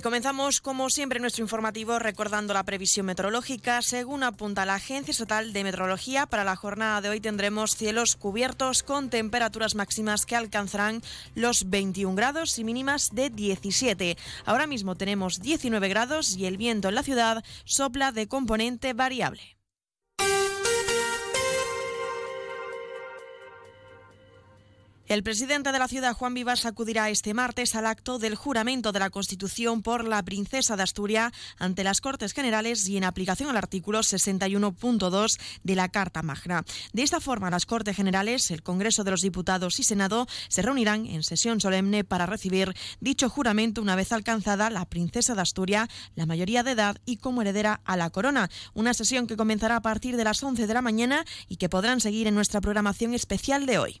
Y comenzamos, como siempre, nuestro informativo recordando la previsión meteorológica. Según apunta la Agencia Estatal de Meteorología, para la jornada de hoy tendremos cielos cubiertos con temperaturas máximas que alcanzarán los 21 grados y mínimas de 17. Ahora mismo tenemos 19 grados y el viento en la ciudad sopla de componente variable. El presidente de la ciudad, Juan Vivas, acudirá este martes al acto del juramento de la Constitución por la princesa de Asturias ante las Cortes Generales y en aplicación al artículo 61.2 de la Carta Magna. De esta forma, las Cortes Generales, el Congreso de los Diputados y Senado se reunirán en sesión solemne para recibir dicho juramento una vez alcanzada la princesa de Asturias, la mayoría de edad y como heredera a la corona. Una sesión que comenzará a partir de las 11 de la mañana y que podrán seguir en nuestra programación especial de hoy.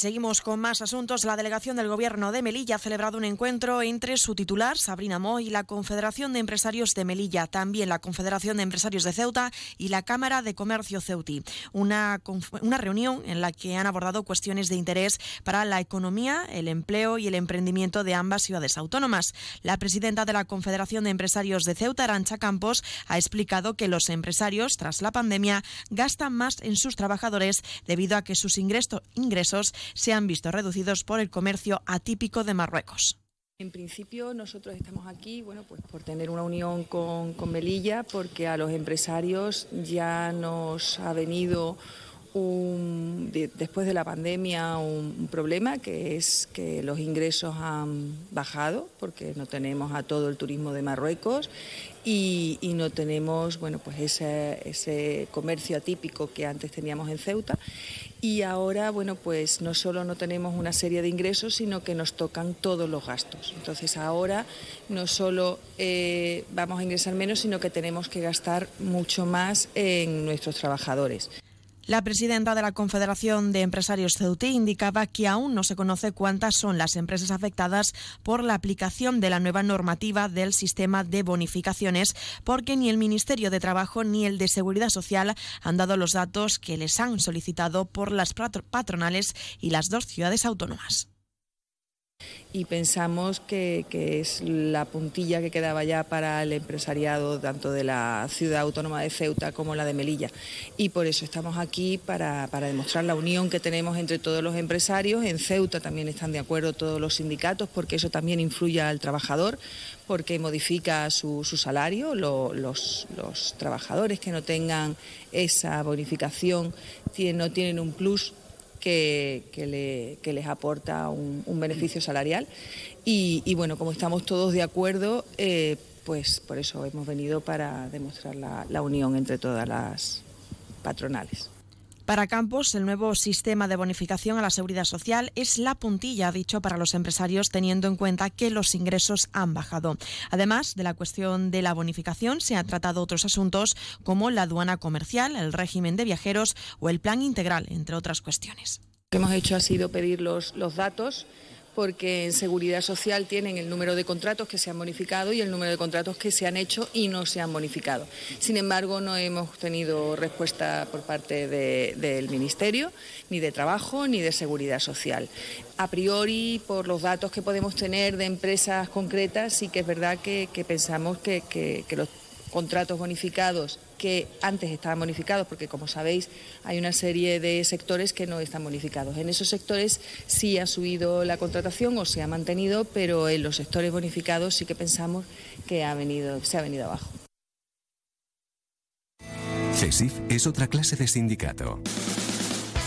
Seguimos con más asuntos. La delegación del Gobierno de Melilla ha celebrado un encuentro entre su titular, Sabrina Mo, y la Confederación de Empresarios de Melilla, también la Confederación de Empresarios de Ceuta y la Cámara de Comercio Ceuti. Una, una reunión en la que han abordado cuestiones de interés para la economía, el empleo y el emprendimiento de ambas ciudades autónomas. La presidenta de la Confederación de Empresarios de Ceuta, Arancha Campos, ha explicado que los empresarios, tras la pandemia, gastan más en sus trabajadores debido a que sus ingresos se han visto reducidos por el comercio atípico de Marruecos. En principio nosotros estamos aquí bueno, pues por tener una unión con, Melilla, porque a los empresarios ya nos ha venido después de la pandemia un, problema que es que los ingresos han bajado porque no tenemos a todo el turismo de Marruecos y, no tenemos bueno, pues ese, comercio atípico que antes teníamos en Ceuta y ahora, bueno, pues no solo no tenemos una serie de ingresos, sino que nos tocan todos los gastos. Entonces ahora no solo eh, vamos a ingresar menos, sino que tenemos que gastar mucho más en nuestros trabajadores. La presidenta de la Confederación de Empresarios Ceutí indicaba que aún no se conoce cuántas son las empresas afectadas por la aplicación de la nueva normativa del sistema de bonificaciones, porque ni el Ministerio de Trabajo ni el de Seguridad Social han dado los datos que les han solicitado por las patronales y las dos ciudades autónomas y pensamos que, es la puntilla que quedaba ya para el empresariado tanto de la ciudad autónoma de Ceuta como la de Melilla. Y por eso estamos aquí para, demostrar la unión que tenemos entre todos los empresarios. En Ceuta también están de acuerdo todos los sindicatos porque eso también influye al trabajador porque modifica su, salario. los, trabajadores que no tengan esa bonificación no tienen un plus que, les aporta un, beneficio salarial. Y, bueno, como estamos todos de acuerdo, eh, pues por eso hemos venido para demostrar la unión entre todas las patronales. Para Campos, el nuevo sistema de bonificación a la seguridad social es la puntilla, dicho, para los empresarios, teniendo en cuenta que los ingresos han bajado. Además de la cuestión de la bonificación, se han tratado otros asuntos como la aduana comercial, el régimen de viajeros o el plan integral, entre otras cuestiones. Lo que hemos hecho ha sido pedir los, los datos porque en Seguridad Social tienen el número de contratos que se han bonificado y el número de contratos que se han hecho y no se han bonificado. Sin embargo, no hemos tenido respuesta por parte del Ministerio, ni de Trabajo, ni de Seguridad Social. A priori, por los datos que podemos tener de empresas concretas, sí que es verdad que, pensamos que, que los contratos bonificados que antes estaban bonificados, porque como sabéis hay una serie de sectores que no están bonificados. En esos sectores sí ha subido la contratación o se ha mantenido, pero en los sectores bonificados sí que pensamos que ha venido, se ha venido abajo. CESIF es otra clase de sindicato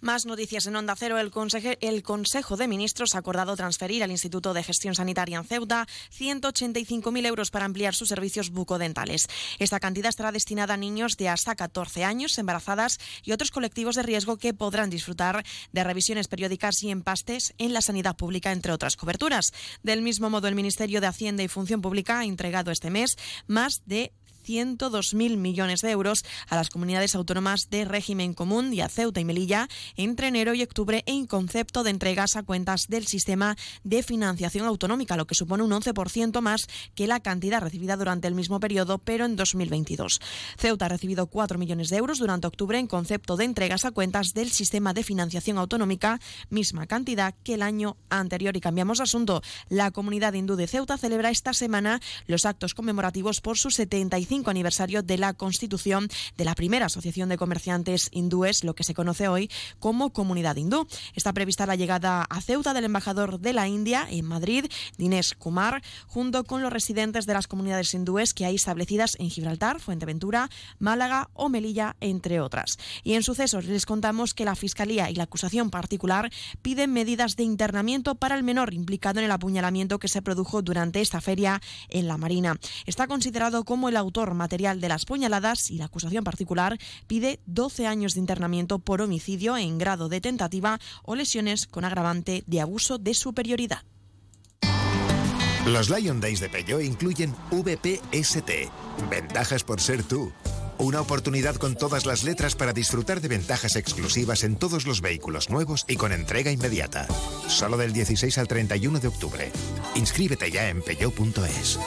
Más noticias en Onda Cero. El, Consejo de Ministros ha acordado transferir al Instituto de Gestión Sanitaria en Ceuta 185.000 euros para ampliar sus servicios bucodentales. Esta cantidad estará destinada a niños de hasta 14 años, embarazadas y otros colectivos de riesgo que podrán disfrutar de revisiones periódicas y empastes en la sanidad pública, entre otras coberturas. Del mismo modo, el Ministerio de Hacienda y Función Pública ha entregado este mes más de 102.000 millones de euros a las comunidades autónomas de régimen común y a Ceuta y Melilla entre enero y octubre en concepto de entregas a cuentas del sistema de financiación autonómica, lo que supone un 11% más que la cantidad recibida durante el mismo periodo, pero en 2022. Ceuta ha recibido 4 millones de euros durante octubre en concepto de entregas a cuentas del sistema de financiación autonómica, misma cantidad que el año anterior. Y cambiamos de asunto. La comunidad hindú de Ceuta celebra esta semana los actos conmemorativos por su 75 aniversario de la constitución de la primera asociación de comerciantes hindúes, lo que se conoce hoy como Comunidad Hindú. Está prevista la llegada a Ceuta del embajador de la India en Madrid, Dinesh Kumar, junto con los residentes de las comunidades hindúes que hay establecidas en Gibraltar, Fuenteventura, Málaga o Melilla, entre otras. Y en sucesos les contamos que la Fiscalía y la acusación particular piden medidas de internamiento para el menor implicado en el apuñalamiento que se produjo durante esta feria en la Marina. Está considerado como el autor material de las puñaladas y la acusación particular pide 12 años de internamiento por homicidio en grado de tentativa o lesiones con agravante de abuso de superioridad. Los Lion Days de Peugeot incluyen VPST, ventajas por ser tú. Una oportunidad con todas las letras para disfrutar de ventajas exclusivas en todos los vehículos nuevos y con entrega inmediata. Solo del 16 al 31 de octubre. Inscríbete ya en peugeot.es.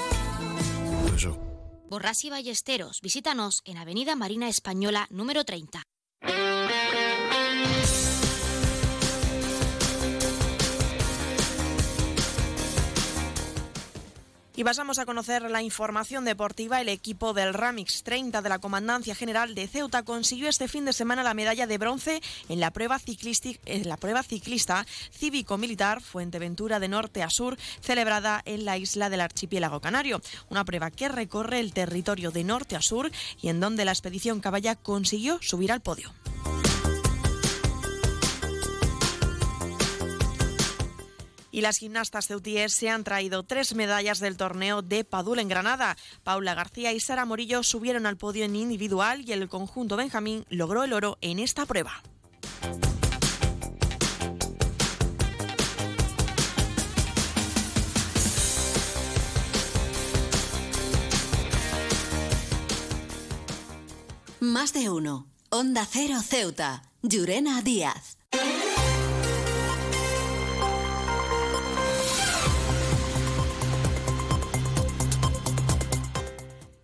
Borras y Ballesteros. Visítanos en Avenida Marina Española número 30. Y pasamos a conocer la información deportiva. El equipo del Ramix 30 de la Comandancia General de Ceuta consiguió este fin de semana la medalla de bronce en la prueba, en la prueba ciclista cívico-militar Fuenteventura de norte a sur, celebrada en la isla del archipiélago canario. Una prueba que recorre el territorio de norte a sur y en donde la expedición Caballa consiguió subir al podio. Y las gimnastas ceutíes se han traído tres medallas del torneo de Padul en Granada. Paula García y Sara Morillo subieron al podio en individual y el conjunto Benjamín logró el oro en esta prueba. Más de uno. Onda Cero Ceuta. Llurena Díaz.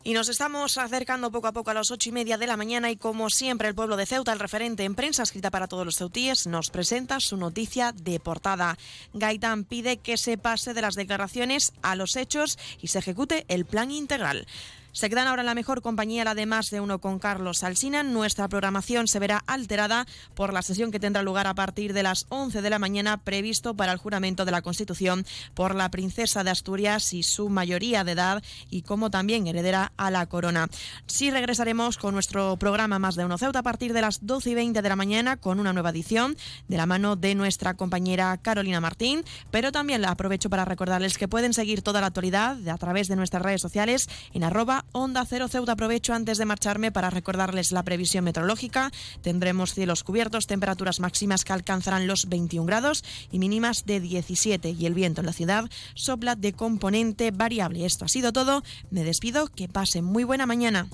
Y nos estamos acercando poco a poco a las ocho y media de la mañana y como siempre el pueblo de Ceuta, el referente en prensa escrita para todos los ceutíes, nos presenta su noticia de portada. Gaitán pide que se pase de las declaraciones a los hechos y se ejecute el plan integral. Se quedan ahora en la mejor compañía, la de más de uno con Carlos Alsina. Nuestra programación se verá alterada por la sesión que tendrá lugar a partir de las 11 de la mañana previsto para el juramento de la Constitución por la princesa de Asturias y su mayoría de edad y como también heredera a la corona. Sí regresaremos con nuestro programa Más de uno Ceuta a partir de las 12 y 20 de la mañana con una nueva edición de la mano de nuestra compañera Carolina Martín, pero también la aprovecho para recordarles que pueden seguir toda la actualidad a través de nuestras redes sociales en arroba Onda Cero Ceuta. Aprovecho antes de marcharme para recordarles la previsión meteorológica. Tendremos cielos cubiertos, temperaturas máximas que alcanzarán los 21 grados y mínimas de 17. Y el viento en la ciudad sopla de componente variable. Esto ha sido todo. Me despido. Que pasen muy buena mañana.